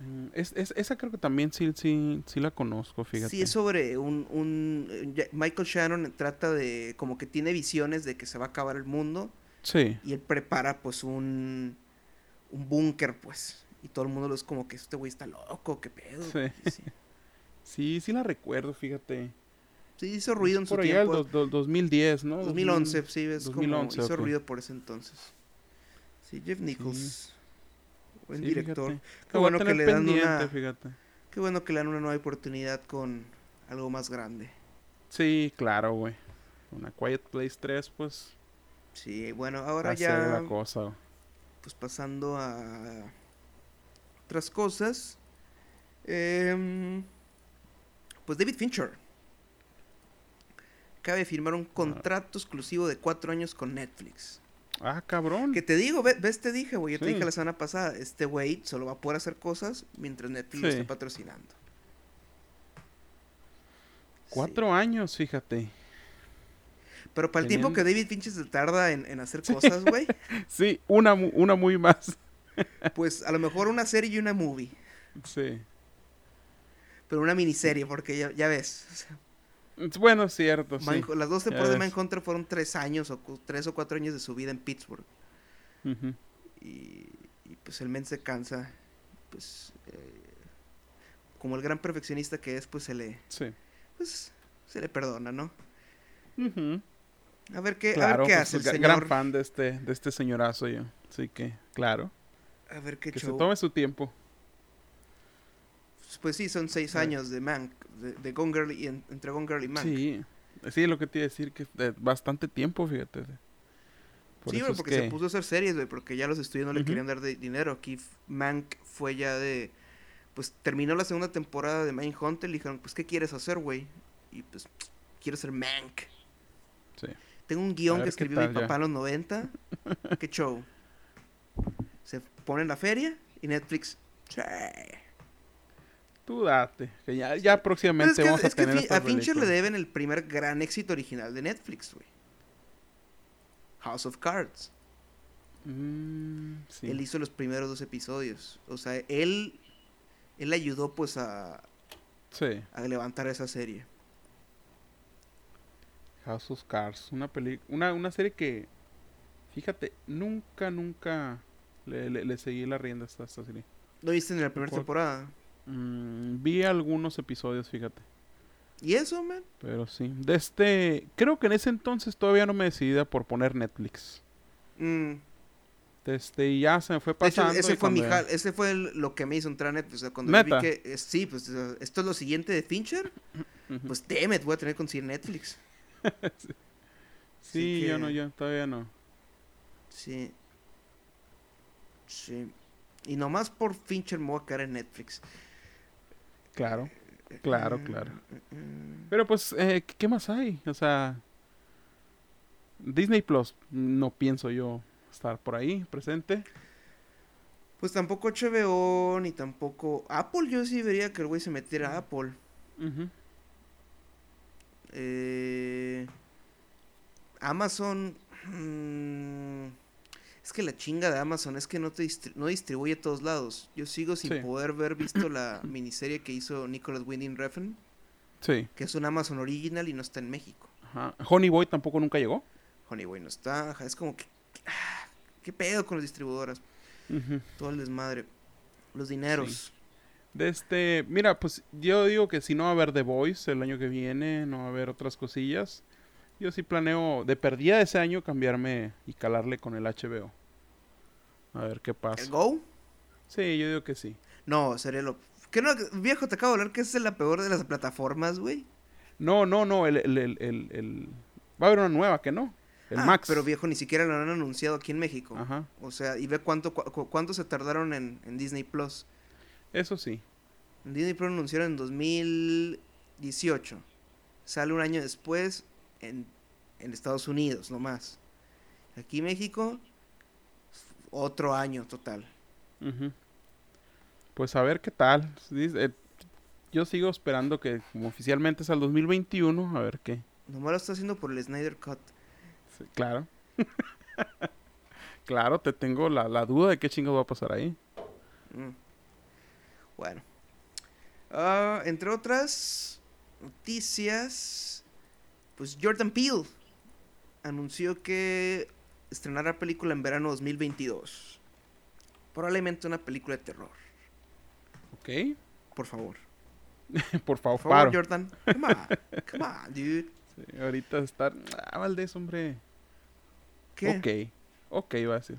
Mm, Es, es- esa creo que también sí, sí, sí la conozco, fíjate. Sí, es sobre un, Michael Shannon trata de, como que tiene visiones de que se va a acabar el mundo Sí, y él prepara pues un, un búnker, pues. Y todo el mundo lo es como que este güey está loco, qué pedo. Sí. Sí. *laughs* sí, sí la recuerdo, fíjate. Sí, hizo ruido en su Por allá el tiempo. dos- dos- 2010, ¿no? 2011, sí, es 2011, como hizo ok. ruido por ese entonces. Sí, Jeff Nichols. Buen Sí, director. fíjate. Qué bueno que le dan una, fíjate. qué bueno que le dan una nueva oportunidad con algo más grande. Sí, claro, güey. Una Quiet Place 3, pues. Sí, bueno, ahora ya la cosa. pues pasando a otras cosas. Em, pues David Fincher. Acaba de firmar un contrato exclusivo de cuatro años con Netflix. Ah, cabrón. Que te digo, ve- ves, te dije, güey. Yo te dije la semana pasada, este güey solo va a poder hacer cosas mientras Netflix lo esté patrocinando. Cuatro años, fíjate. Pero para el tiempo que David Fincher se tarda en, en hacer cosas, güey, *laughs* Sí, una, una muy más. *laughs* pues a lo mejor una serie y una movie. Sí. Pero una miniserie, porque ya, ya ves. o sea, Bueno, es cierto, sí. Manhu- las dos temporadas de. Manhunter fueron tres años o tres o cuatro años de su vida en Pittsburgh. Y, y, pues el men se cansa. Pues eh, como el gran perfeccionista que es, pues se le, Sí. pues, se le perdona, ¿no? A ver qué, a ver qué pues, hace el ga- señor. gran fan de este, de este señorazo yo. Así que, claro. A ver qué Que se show. tome su tiempo. Pues sí, son seis años de Mank, de, de Gone Girl y en- entre Gone Girl y Mank. Sí. Sí, lo que te iba a decir que de bastante tiempo, fíjate. Por sí, es porque que... se puso a hacer series, güey, porque ya los estudios no le querían dar de dinero. Aquí Mank fue ya de... Pues terminó la segunda temporada de Mindhunter y le dijeron, pues, ¿qué quieres hacer, güey? Y pues, quiero ser Mank. Sí. Tengo un guion que escribió mi ya. papá en los 90. *laughs* ¿Qué show? Se pone en la feria y Netflix... Tú date. Que ya, ya próximamente es que, vamos a es que tener esta a Fincher le deben el primer gran éxito original de Netflix, güey. House of Cards. Mm, sí. Él hizo los primeros dos episodios. O sea, él, él ayudó pues a, Sí. a levantar esa serie. House of Cards. Una, peli una, una serie que, fíjate, nunca, nunca le, le- le seguí la rienda a esta, serie. ¿Lo viste en la primera Por- temporada? Mm, vi algunos episodios, fíjate. ¿Y eso, man? Pero sí. De este, creo que en ese entonces todavía no me decidía por poner Netflix. Mm. Este, y ya se me fue hecho, pasando. ese fue mi ese fue el- lo que me hizo entrar a Netflix. O sea, cuando vi que eh, sí, pues esto es lo siguiente de Fincher, pues it, voy a tener que conseguir Netflix. *laughs* sí, yo no, yo todavía no. Sí. Sí. Y nomás por Fincher me voy a caer en Netflix. Claro, claro, Mm, claro. mm. Pero pues, eh, ¿qué más hay? O sea, Disney Plus, no pienso yo estar por ahí presente. Pues tampoco HBO, ni tampoco Apple. Yo sí vería que el güey se metiera a Apple. Eh, Amazon. mm, es que la chinga de Amazon es que no te distri- no distribuye a todos lados. Yo sigo sin Sí. poder ver visto la *clears throat* miniserie que hizo Nicholas Winding Refn, Sí. que es un Amazon original y no está en México. Ajá. Honey Boy tampoco nunca llegó. Honeyboy no está. ajá, Es como que. ah, ¿Qué pedo con las distribuidoras? Ujú. Todo el desmadre. Los dineros. De este, mira, pues yo digo que si no va a haber The Voice el año que viene, no va a haber otras cosillas. Yo sí planeo de perdida ese año cambiarme y calarle con el HBO. A ver qué ¿El pasa. Go? Sí, yo digo que sí. No, sería lo. ¿Qué no? Viejo, te acabo de hablar que esa es la peor de las plataformas, güey. No, no, no, el, el, el, el- el- Va a haber una nueva, que no? El Ah, Max. Pero viejo, ni siquiera lo han anunciado aquí en México. Ajá, O sea, y ve cuánto, cu- cu- cuánto se tardaron en, en Disney Plus. eso sí. En Disney Plus lo anunciaron en 2018. Sale un año después en, en Estados Unidos, nomás. Aquí en México, otro año total. Pues a ver qué tal. Eh, yo sigo esperando que como oficialmente es al 2021, a ver qué. Nomás lo está haciendo por el Snyder Cut. Sí, claro. *laughs* claro, te tengo la, la duda de qué chingo va a pasar ahí. Mm. Bueno. Ah, entre otras noticias, pues Jordan Peele anunció que estrenará película en verano 2022. Probablemente una película de terror. Ok. Por favor. *laughs* Por favor, Por favor, paro. Jordan. Come on. *laughs* Come on, dude. Sí, ahorita estar. Ah, Valdés, hombre. ¿Qué? Ok. Ok, va a decir.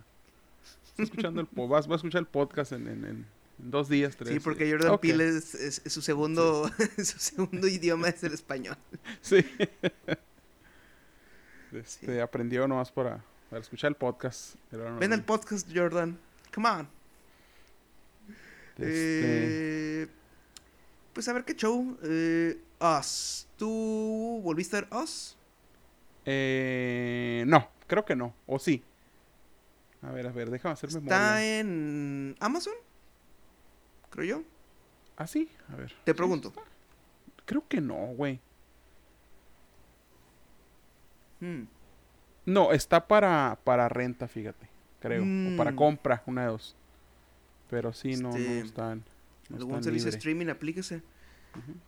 Está escuchando el po- vas, vas a escuchar el podcast en, en- dos días, tres. Sí, porque Jordan Ok. Peele es, es- es su segundo *laughs* su segundo idioma es el español. Sí. Este, aprendió nomás para, para escuchar el podcast. pero no, Ven al podcast, Jordan. Come on. Este, Eh, pues a ver qué show. Eh, Us. ¿Tú volviste a ver Us? eh, no, creo que no. O sí. A ver, a ver, déjame hacer Está memoria. en Amazon. Creo yo. Ah, sí, a ver. Te ¿Sí pregunto. está? Creo que no, güey. Hmm. No, está para, para renta, fíjate. Creo. O para Mm. compra, una de dos. Pero sí, no, no Este, están. No ¿Algún servicio de streaming? Aplíquese.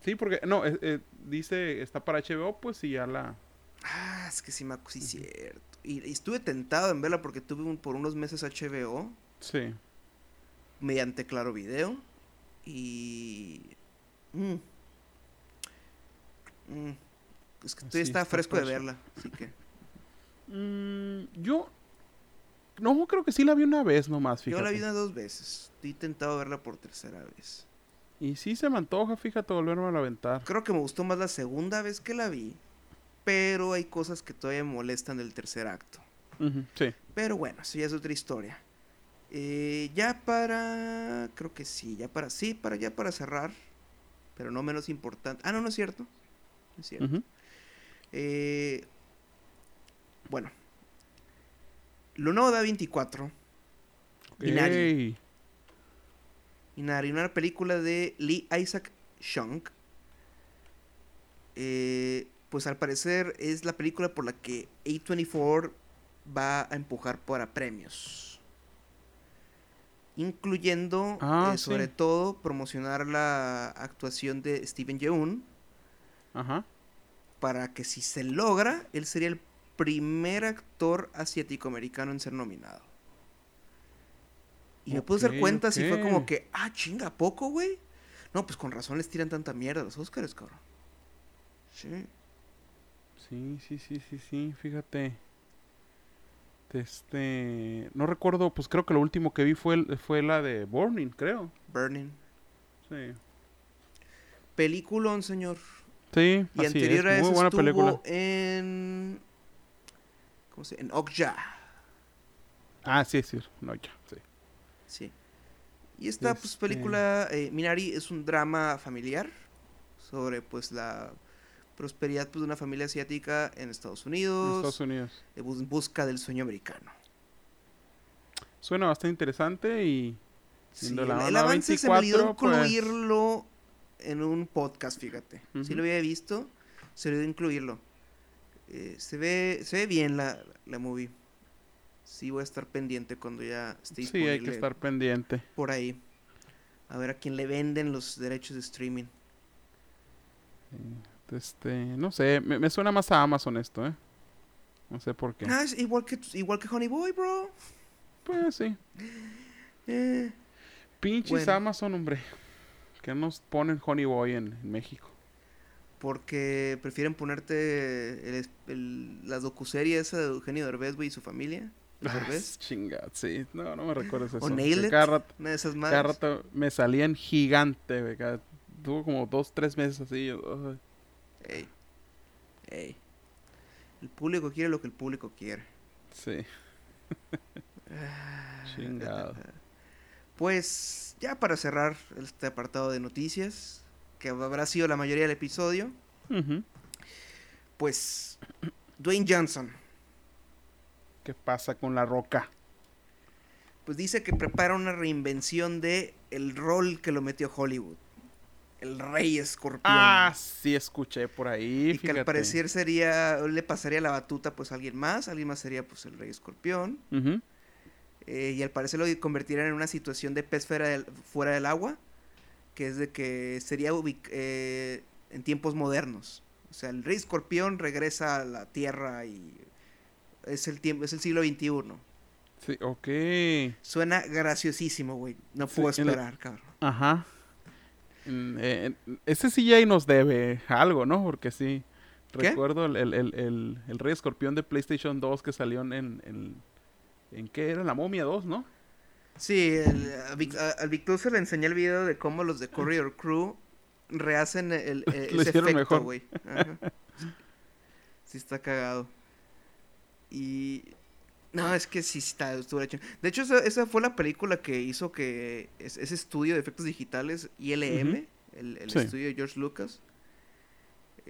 Sí, porque, no, eh, eh, dice, está para HBO, pues sí, ya la... Ah, es que sí, me sí, cierto. Y, y estuve tentado en verla porque tuve un- por unos meses HBO Sí. mediante Claro Video. Y. Mm. Mm. Es que todavía está está fresco de verla. Así que. Mm, yo... No, creo que sí la vi una vez nomás, fíjate. Yo la vi unas dos veces. Estoy tentado a verla por tercera vez. Y sí se me antoja, fíjate, volverme a aventar. Creo que me gustó más la segunda vez que la vi. Pero hay cosas que todavía me molestan del tercer acto. Sí. Pero bueno, eso ya es otra historia. Eh, ya para. Creo que sí, ya para. Sí, para ya para cerrar. Pero no menos importante. Ah, no, no es cierto. No es cierto. Eh, bueno. Lo nuevo de A24. Inari. Ey. Inari, una película de Lee Isaac Chung. Eh, pues al parecer es la película por la que A24 va a empujar para premios. Incluyendo, Ah, eh, sobre sí. todo, promocionar la actuación de Steven Yeun. Ajá. Para que si se logra, él sería el primer actor asiático-americano en ser nominado. Y me puse a dar cuenta si fue como que, ah, chinga, ¿a poco, güey? No, pues con razón les tiran tanta mierda a los Oscars, cabrón. Sí. Sí, sí, sí, sí, sí, fíjate. Este, no recuerdo, pues creo que lo último que vi fue, fue la de Burning, creo. Burning. Sí. Peliculón, señor. Sí, Y así anterior a es, muy buena estuvo película. en... ¿Cómo se En Okja. Ah, sí, sí, no, ya, sí. Sí. Y esta pues, Este- película, eh, Minari, es un drama familiar sobre pues la prosperidad pues, de una familia asiática en Estados En Unidos, Estados Unidos. en busca del sueño americano. Suena bastante interesante y Sí, el, la el onda avance se me olvidó 24, pues- incluirlo en un podcast, fíjate. Si Ujú. lo había visto, se olvidó incluirlo. Eh, se ve se ve bien la, la movie. Sí voy a estar pendiente cuando ya esté sí, hay que estar pendiente. por ahí. A ver a quién le venden los derechos de streaming. Este, no sé, me, me suena más a Amazon esto, ¿eh? No sé por qué. Ah, es igual que igual que Honey Boy, bro. Pues sí. *laughs* Eh, Pinches Bueno. Amazon, hombre. Que nos ponen Honey Boy en, en México. Porque prefieren ponerte el, el- la docuserie esa de Eugenio Derbez, güey, y su familia. *laughs* Ah, Derbez. Chinga, sí. No, no me recuerdes eso. O que Nail It, Cada rato, Una de esas más. cada rato me salían gigante, güey. cada- Tuvo como dos, tres meses así. yo, Ey. Ey. El público quiere lo que el público quiere. sí. Chingado. *laughs* Pues ya para cerrar este apartado de noticias, que habrá sido la mayoría del episodio, pues Dwayne Johnson, ¿Qué pasa con la roca? pues dice que prepara una reinvención de el rol que lo metió Hollywood, el rey escorpión. Ah, sí, escuché por ahí. y que al parecer sería, le pasaría la batuta pues a alguien más, alguien más sería pues el rey escorpión. Eh, y al parecer lo convertirán en una situación de pez fuera del, fuera del agua, que es de que sería ubic- eh, en tiempos modernos. O sea, el rey escorpión regresa a la Tierra y es el tiempo, es el siglo XXI. Sí, ok. Suena graciosísimo, güey. No Sí, puedo en la- esperar, cabrón. Ajá. Eh, ese CGI nos debe algo, ¿no? Porque sí. ¿Qué? Recuerdo el, el, el, el, el Rey Escorpión de PlayStation 2 que salió en, en. ¿En qué era? La Momia 2, ¿no? Sí, el- a Vic- a- al Victor se le enseñé el video de cómo los de Courier Crew rehacen el, el- *laughs* Lo ese hicieron efecto, güey. Sí está cagado. Y... No, es que sí está, estuvo hecho. De hecho, esa, esa fue la película que hizo que es- ese estudio de efectos digitales, ILM, el, el Sí. estudio de George Lucas,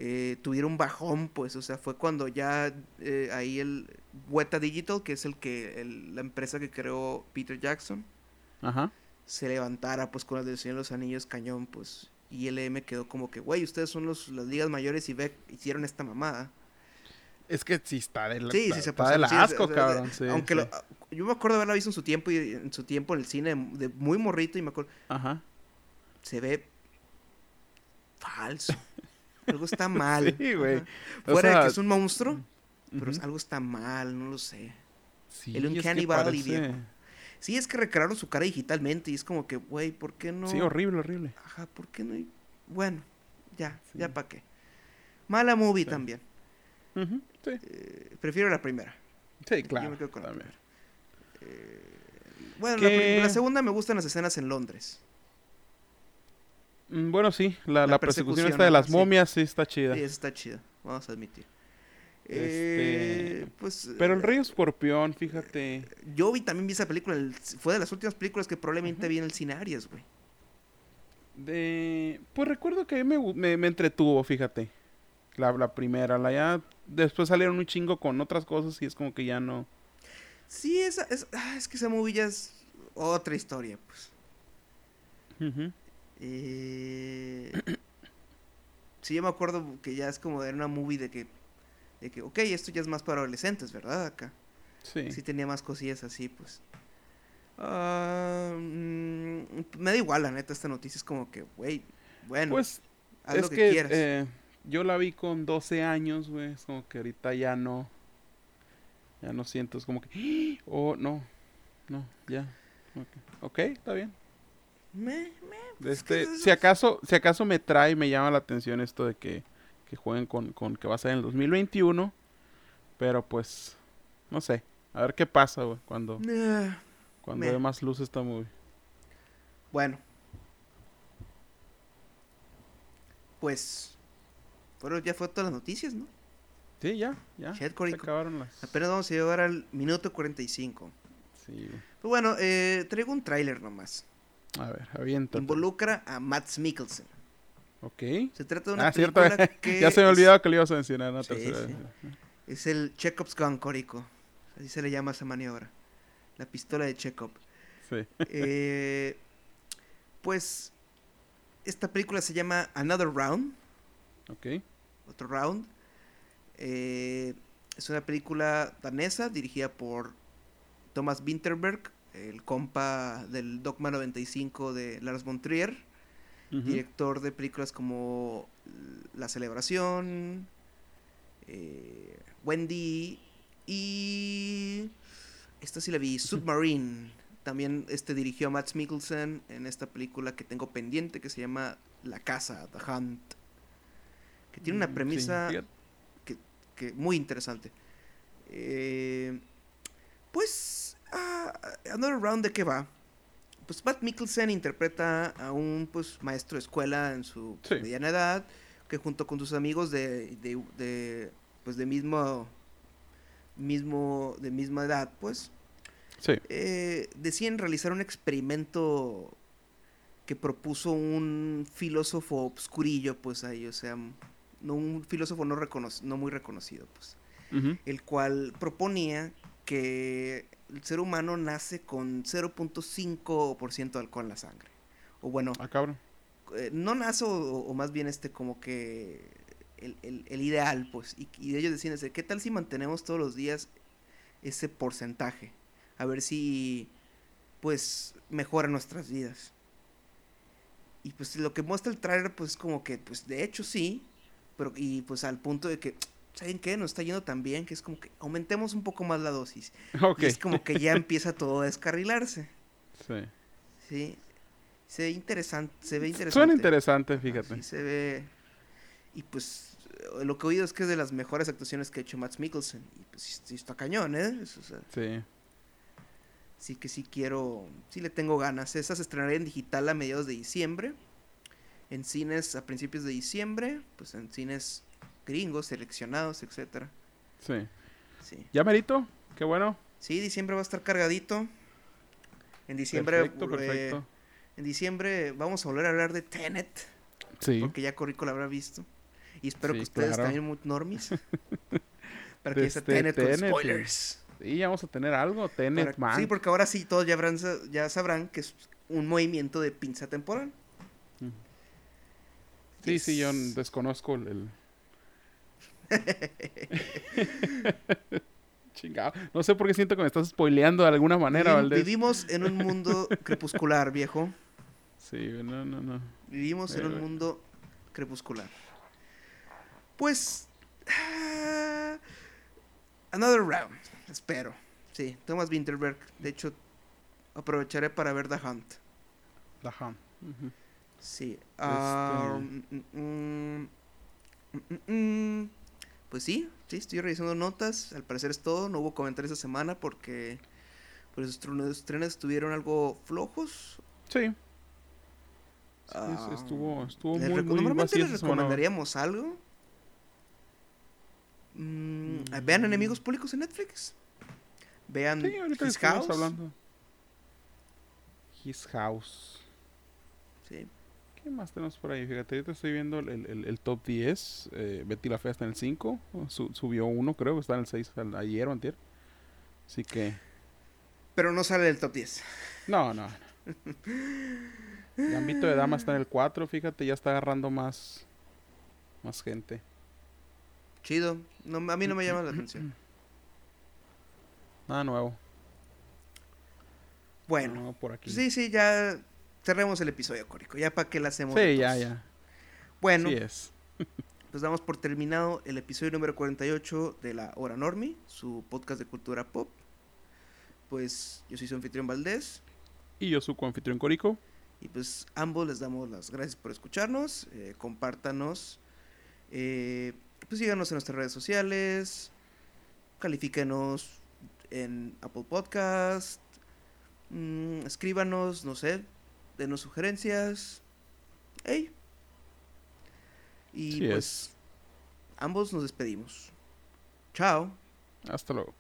eh, tuviera un bajón, pues, o sea, fue cuando ya eh, ahí el Weta Digital, que es el que el- la empresa que creó Peter Jackson, Ajá. se levantara pues con las del Señor de los Anillos cañón, pues y LM quedó como que, güey, ustedes son los, las ligas mayores y ve, hicieron esta mamada. Es que sí está de la, Sí, sí, está, se está de la o sea, asco, o sea, cabrón. sí, Aunque sí. lo- yo me acuerdo de haberla visto en su tiempo y en su tiempo en el cine de muy morrito y me acuerdo, Ajá. se ve falso. Algo está *laughs* mal. Sí, güey. Fuera de que es un monstruo, pero Ujú. algo está mal, no lo sé. Sí, el Uncanny Valley, viejo. Sí, es que recrearon su cara digitalmente y es como que, güey, ¿por qué no? Sí, horrible, horrible. Ajá, ¿por qué no? Bueno, ya, Sí. ya para qué. Mala movie Sí. también. Sí, Eh, prefiero la primera. sí, Yo claro. me quedo con la primera. Eh, bueno, la, la segunda me gustan las escenas en Londres. Mm, Bueno, sí, la, La la persecución persecución, esta de las sí. momias sí está chida. Sí, está chida, vamos a admitir. Este, Eh, pues, Pero el eh, Rey Escorpión, fíjate. Yo vi también vi esa película, el- fue de las últimas películas que probablemente vi en el cine Arias, güey. De... Pues recuerdo que me, me, me entretuvo, fíjate. La, la primera, la ya... Después salieron un chingo con otras cosas y es como que ya no... Sí, esa, es, ah, es que esa movie ya es otra historia, pues. Ujú. Eh, *coughs* sí, yo me acuerdo que ya es como era una movie de que, de que, ok, esto ya es más para adolescentes, ¿verdad? Acá. Sí. Sí tenía más cosillas así, pues. Ah, mm, me da igual, la neta, esta noticia es como que, güey, bueno, pues haz es lo que, que, quieras. eh, yo la vi con 12 años, güey. Es como que ahorita ya no... Ya no siento, es como que... *gasps* Oh, no. No, ya. Ok, Ok, está bien. Me- me- pues, ¿qué Este, es si acaso, si acaso me trae, me llama la atención esto de que, que jueguen con, con que va a ser en el 2021. Pero pues, no sé. A ver qué pasa, güey, cuando, Ah, cuando dé más luz esta movie. bueno. Pues, fueron, ya fue todas las noticias, ¿no? Sí, ya, ya. Se acabaron las. Apenas vamos a llegar al minuto 45. Sí. Pero bueno, eh, traigo un tráiler nomás. A ver, aviéntate. Involucra a Matt Mikkelsen. Ok. Se trata de una Ah, cierto. película *laughs* que ya se me es- olvidaba que le ibas a mencionar una Sí, tercera. sí. Es el Chekhov's Gun, Corico. Así se le llama esa maniobra. La pistola de Chekhov. Sí. Eh, pues esta película se llama Another Round. Ok. Otro Round. Eh, es una película danesa dirigida por Thomas Winterberg, el compa del Dogma 95 de Lars von Trier, director de películas como La Celebración, eh, Wendy y esta sí la vi, Submarine. También este dirigió a Matt Mikkelsen en esta película que tengo pendiente que se llama La Casa, The Hunt. Que tiene Mm, una sí, premisa que muy interesante. Eh, pues, ah, Another Round, ¿de qué va? Pues Matt Mikkelsen interpreta a un pues maestro de escuela en su Sí. mediana edad, que junto con sus amigos de, de, de, pues de mismo, mismo, de misma edad, pues, Sí. eh, deciden realizar un experimento que propuso un filósofo obscurillo, pues ahí, o sea, no un filósofo no, recono- no muy reconocido, pues, el cual proponía que el ser humano nace con 0.5% de alcohol en la sangre. O bueno, Ah, cabrón. eh, no nace o, o más bien este como que el, el- el ideal, pues, y, y ellos decían, ¿qué tal si mantenemos todos los días ese porcentaje? A ver si, pues, mejora nuestras vidas. Y pues lo que muestra el trailer, pues, como que, pues, de hecho sí, pero, y pues al punto de que, ¿saben qué? Nos está yendo tan bien que es como que aumentemos un poco más la dosis. Ok. Y es como que ya empieza todo a descarrilarse, Sí. ¿sí? Se ve interesante, se ve interesante. Suena interesante, fíjate. Sí se ve. Y pues eh, lo que he oído es que es de las mejores actuaciones que ha hecho Matt Mikkelsen. Y pues sí, está cañón, ¿eh? Es- o sea, Sí. sí que sí quiero, sí le tengo ganas. Esa se estrenará en digital a mediados de diciembre. En cines a principios de diciembre. Pues en cines gringos, seleccionados, etcétera. Sí. Sí. ¿Ya merito? Qué bueno. Sí, diciembre va a estar cargadito. En diciembre, perfecto, eh, perfecto. en diciembre vamos a volver a hablar de Tenet. Sí. Porque ya Corrico lo habrá visto. Y espero Sí, que ustedes claro. también, muy normis. *laughs* para que Desde se Tenet con Tenet, spoilers. Sí, ya vamos a tener algo. Tenet, Para- man. Sí, porque ahora sí todos ya, habrán ya sabrán que es un movimiento de pinza temporal. Sí, sí, yo desconozco el... *laughs* Chingado. No sé por qué siento que me estás spoileando de alguna manera, Valdés. Vivimos en un mundo *laughs* crepuscular, viejo. Sí, no, no, no. Vivimos en un mundo crepuscular. Pues. ah, another round. Espero. Sí, Thomas Winterberg. De hecho, aprovecharé para ver The Hunt. Ajá. Ujú. Sí. mm, mm, mm, mm, mm. Pues sí, sí, estoy revisando notas. Al parecer es todo. No hubo comentarios esta semana porque pues, los estrenos- estuvieron algo flojos. Sí. Sí, Ah, estuvo, estuvo muy, muy Normalmente les semana. recomendaríamos algo. Mm, Mm. Vean Enemigos Públicos en Netflix. Vean Sí, His House. hablando. His House. Sí. ¿Qué más tenemos por ahí? Fíjate, ahorita estoy viendo el, el- el top 10. Eh, Betty la Fea está en el 5. Su- subió uno, creo que está en el 6 al- ayer o antier. Así que... Pero no sale del top 10. No, no. no. Gambito de Dama está en el 4, fíjate, ya está agarrando más... Más gente. Chido. No, a mí no me llama la atención. Nada nuevo. Bueno. Nada nuevo por aquí. Sí, sí, ya cerremos el episodio, Córico. Ya para que la hacemos. Sí, ya, ya. Bueno, Sí es. *laughs* pues damos por terminado el episodio número 48 de La Hora Normi, su podcast de cultura pop. Pues yo soy su anfitrión Valdés. Y yo, su coanfitrión Corico. Y pues ambos les damos las gracias por escucharnos. eh, compártanos. eh, pues síganos en nuestras redes sociales. Califíquenos en Apple Podcast. mm, escríbanos, no sé. Denos sugerencias. Ey. Y Sí pues es. ambos nos despedimos. Chao. Hasta luego.